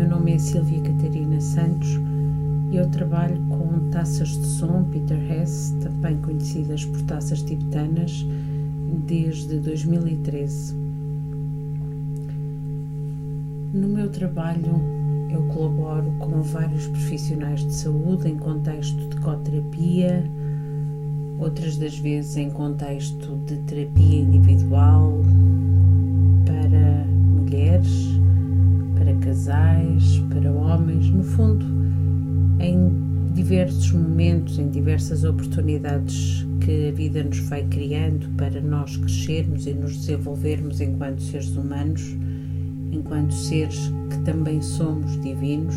meu nome é Silvia Catarina Santos e eu trabalho com taças de som Peter Hess, também conhecidas por taças tibetanas, desde 2013. No meu trabalho, eu colaboro com vários profissionais de saúde em contexto de coterapia, outras das vezes em contexto de terapia individual para mulheres, casais, para homens, no fundo, em diversos momentos, em diversas oportunidades que a vida nos vai criando para nós crescermos e nos desenvolvermos enquanto seres humanos, enquanto seres que também somos divinos.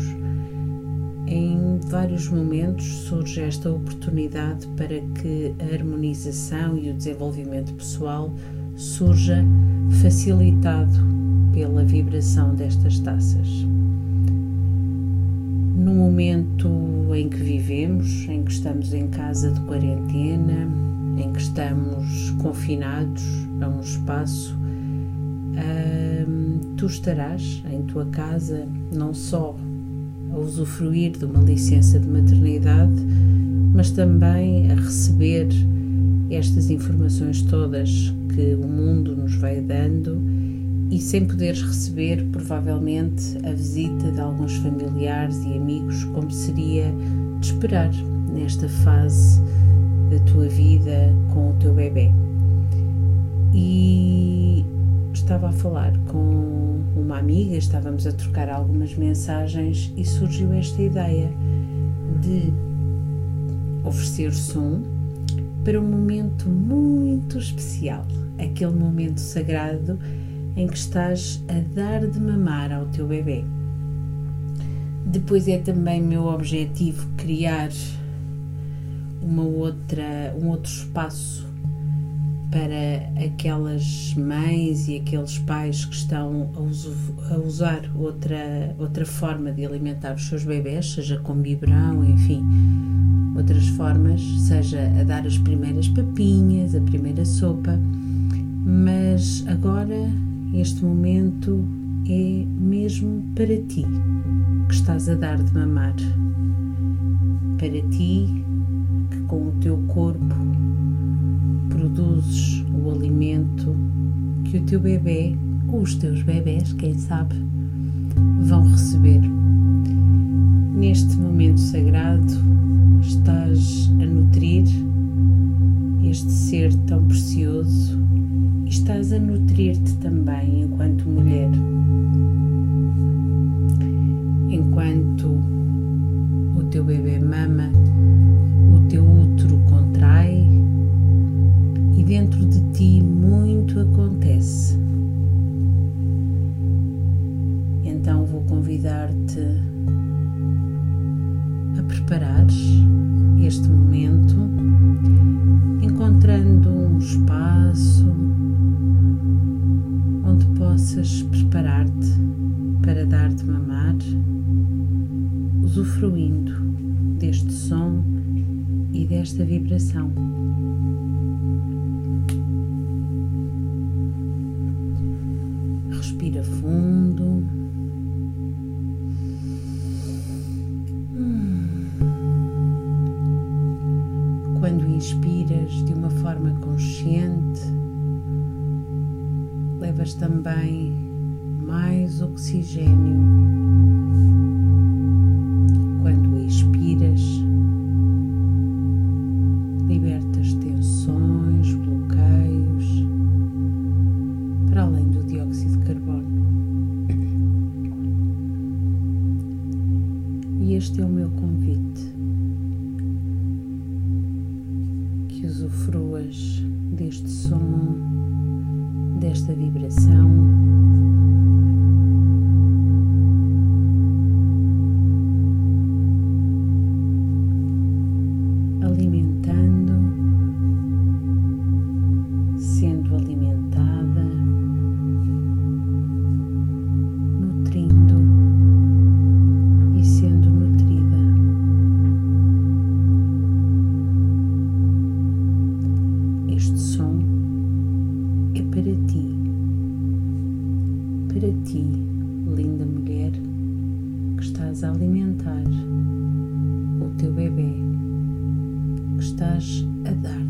Em vários momentos surge esta oportunidade para que a harmonização e o desenvolvimento pessoal surja facilitado pela vibração destas taças. No momento em que vivemos, em que estamos em casa de quarentena, em que estamos confinados a um espaço, hum, tu estarás em tua casa não só a usufruir de uma licença de maternidade, mas também a receber estas informações todas que o mundo nos vai dando e sem poderes receber, provavelmente, a visita de alguns familiares e amigos, como seria de esperar nesta fase da tua vida com o teu bebê. E estava a falar com uma amiga, estávamos a trocar algumas mensagens e surgiu esta ideia de oferecer som para um momento muito especial, aquele momento sagrado em que estás a dar de mamar ao teu bebê. Depois é também meu objetivo criar uma outra, um outro espaço para aquelas mães e aqueles pais que estão a, uso, a, usar outra, outra forma de alimentar os seus bebés, seja com biberão, enfim, outras formas, seja a dar as primeiras papinhas, a primeira sopa, mas agora este momento é mesmo para ti que estás a dar de mamar, para ti que com o teu corpo produzes o alimento que o teu bebê ou os teus bebés, quem sabe, vão receber. Neste momento sagrado, estás a nutrir este ser tão precioso estás a nutrir-te também enquanto mulher. Enquanto o teu bebê mama, o teu útero contrai e dentro de ti muito acontece. Então vou convidar-te a preparares este momento, encontrando um espaço possas preparar-te para dar-te mamar, usufruindo deste som e desta vibração. Respira fundo. Quando inspiras de uma forma consciente, levas também mais oxigênio. Desta vibração. Que estás a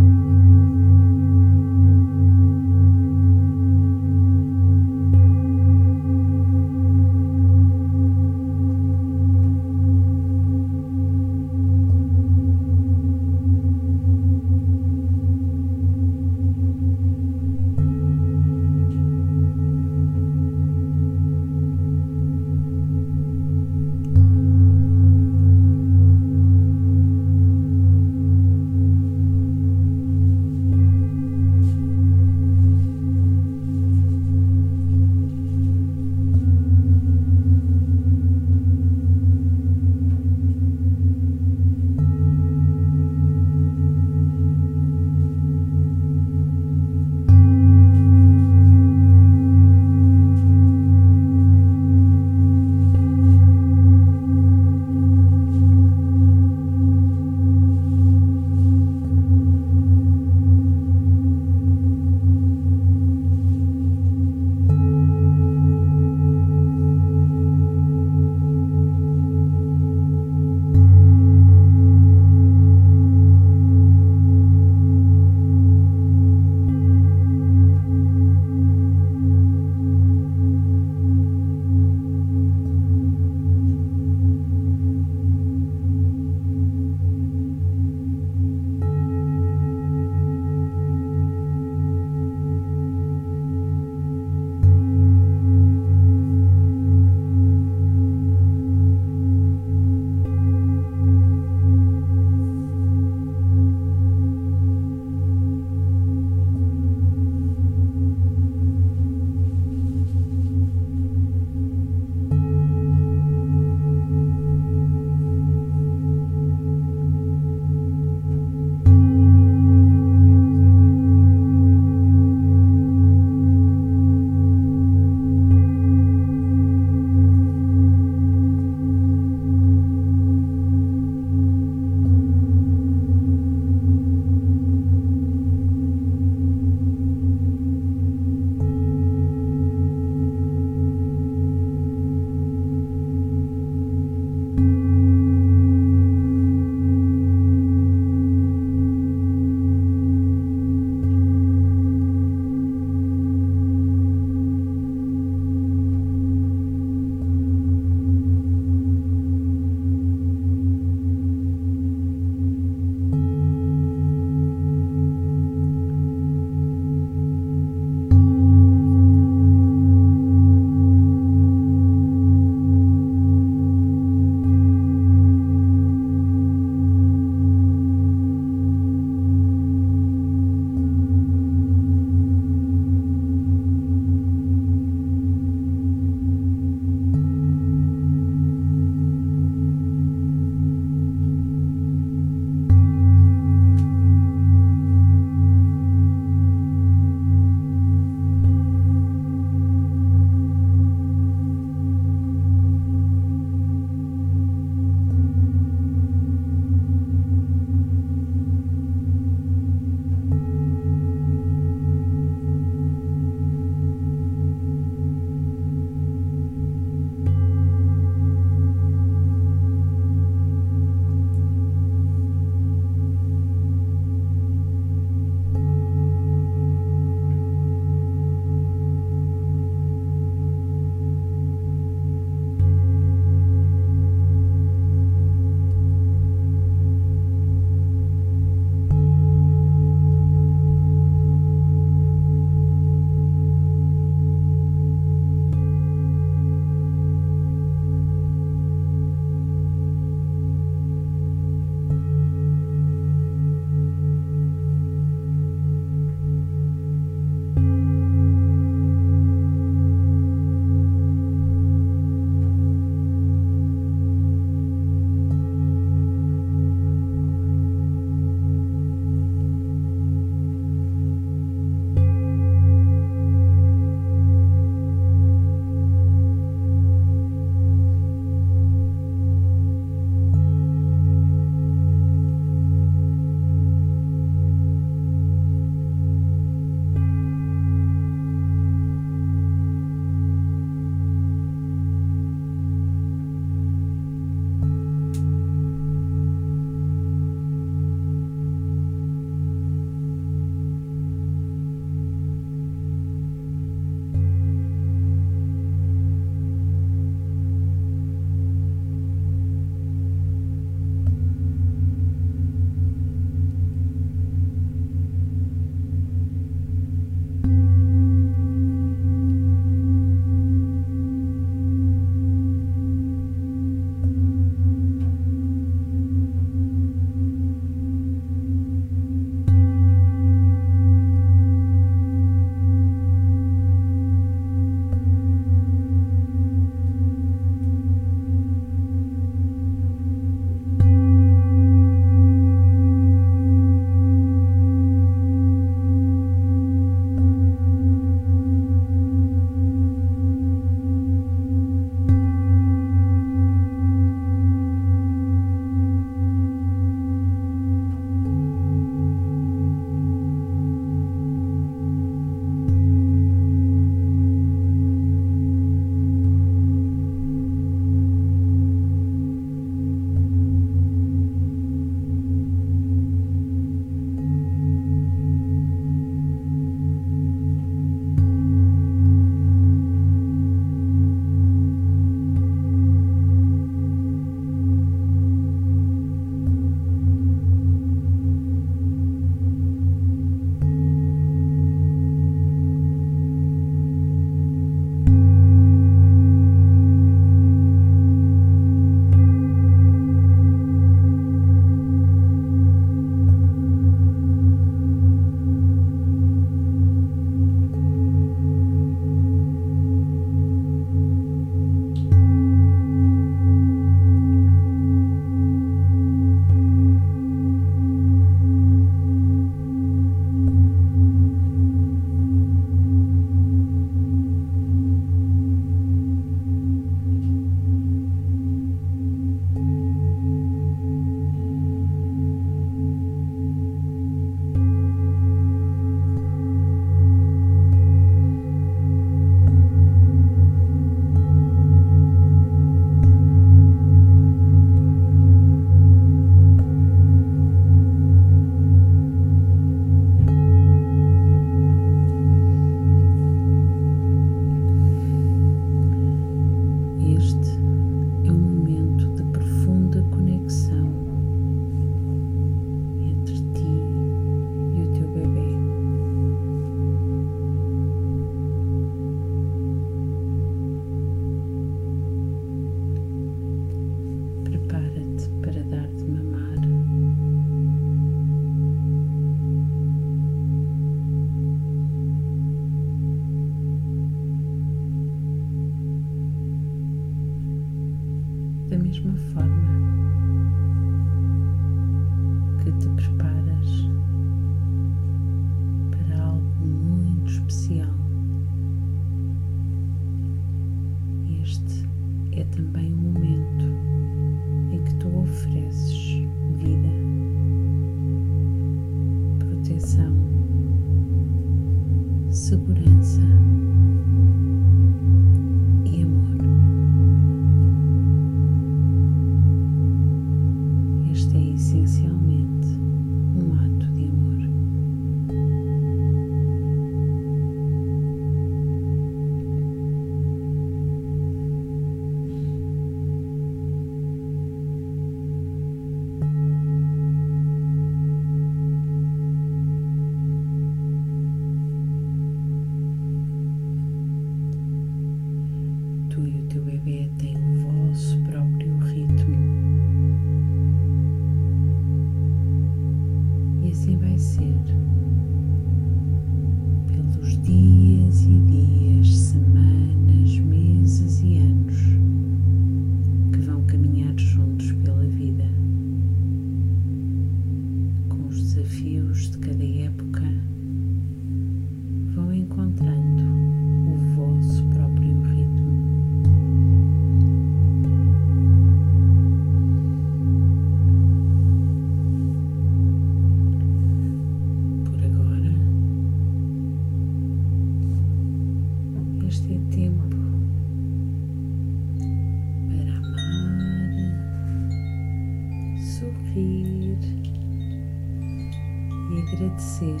agradecer.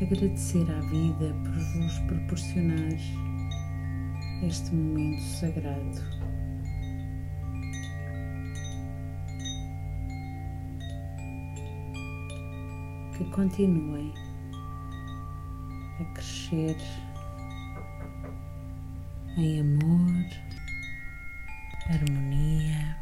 Agradecer à vida por vos proporcionar este momento sagrado. Que continuem a crescer em amor, harmonia.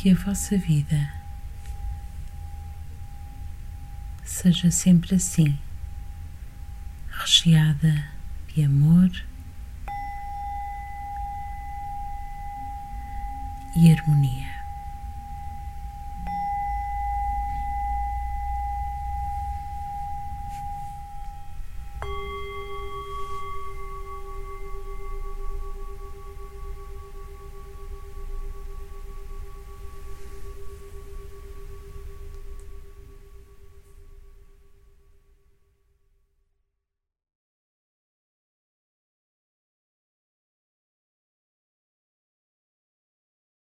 que a vossa vida seja sempre assim, recheada de amor e harmonia.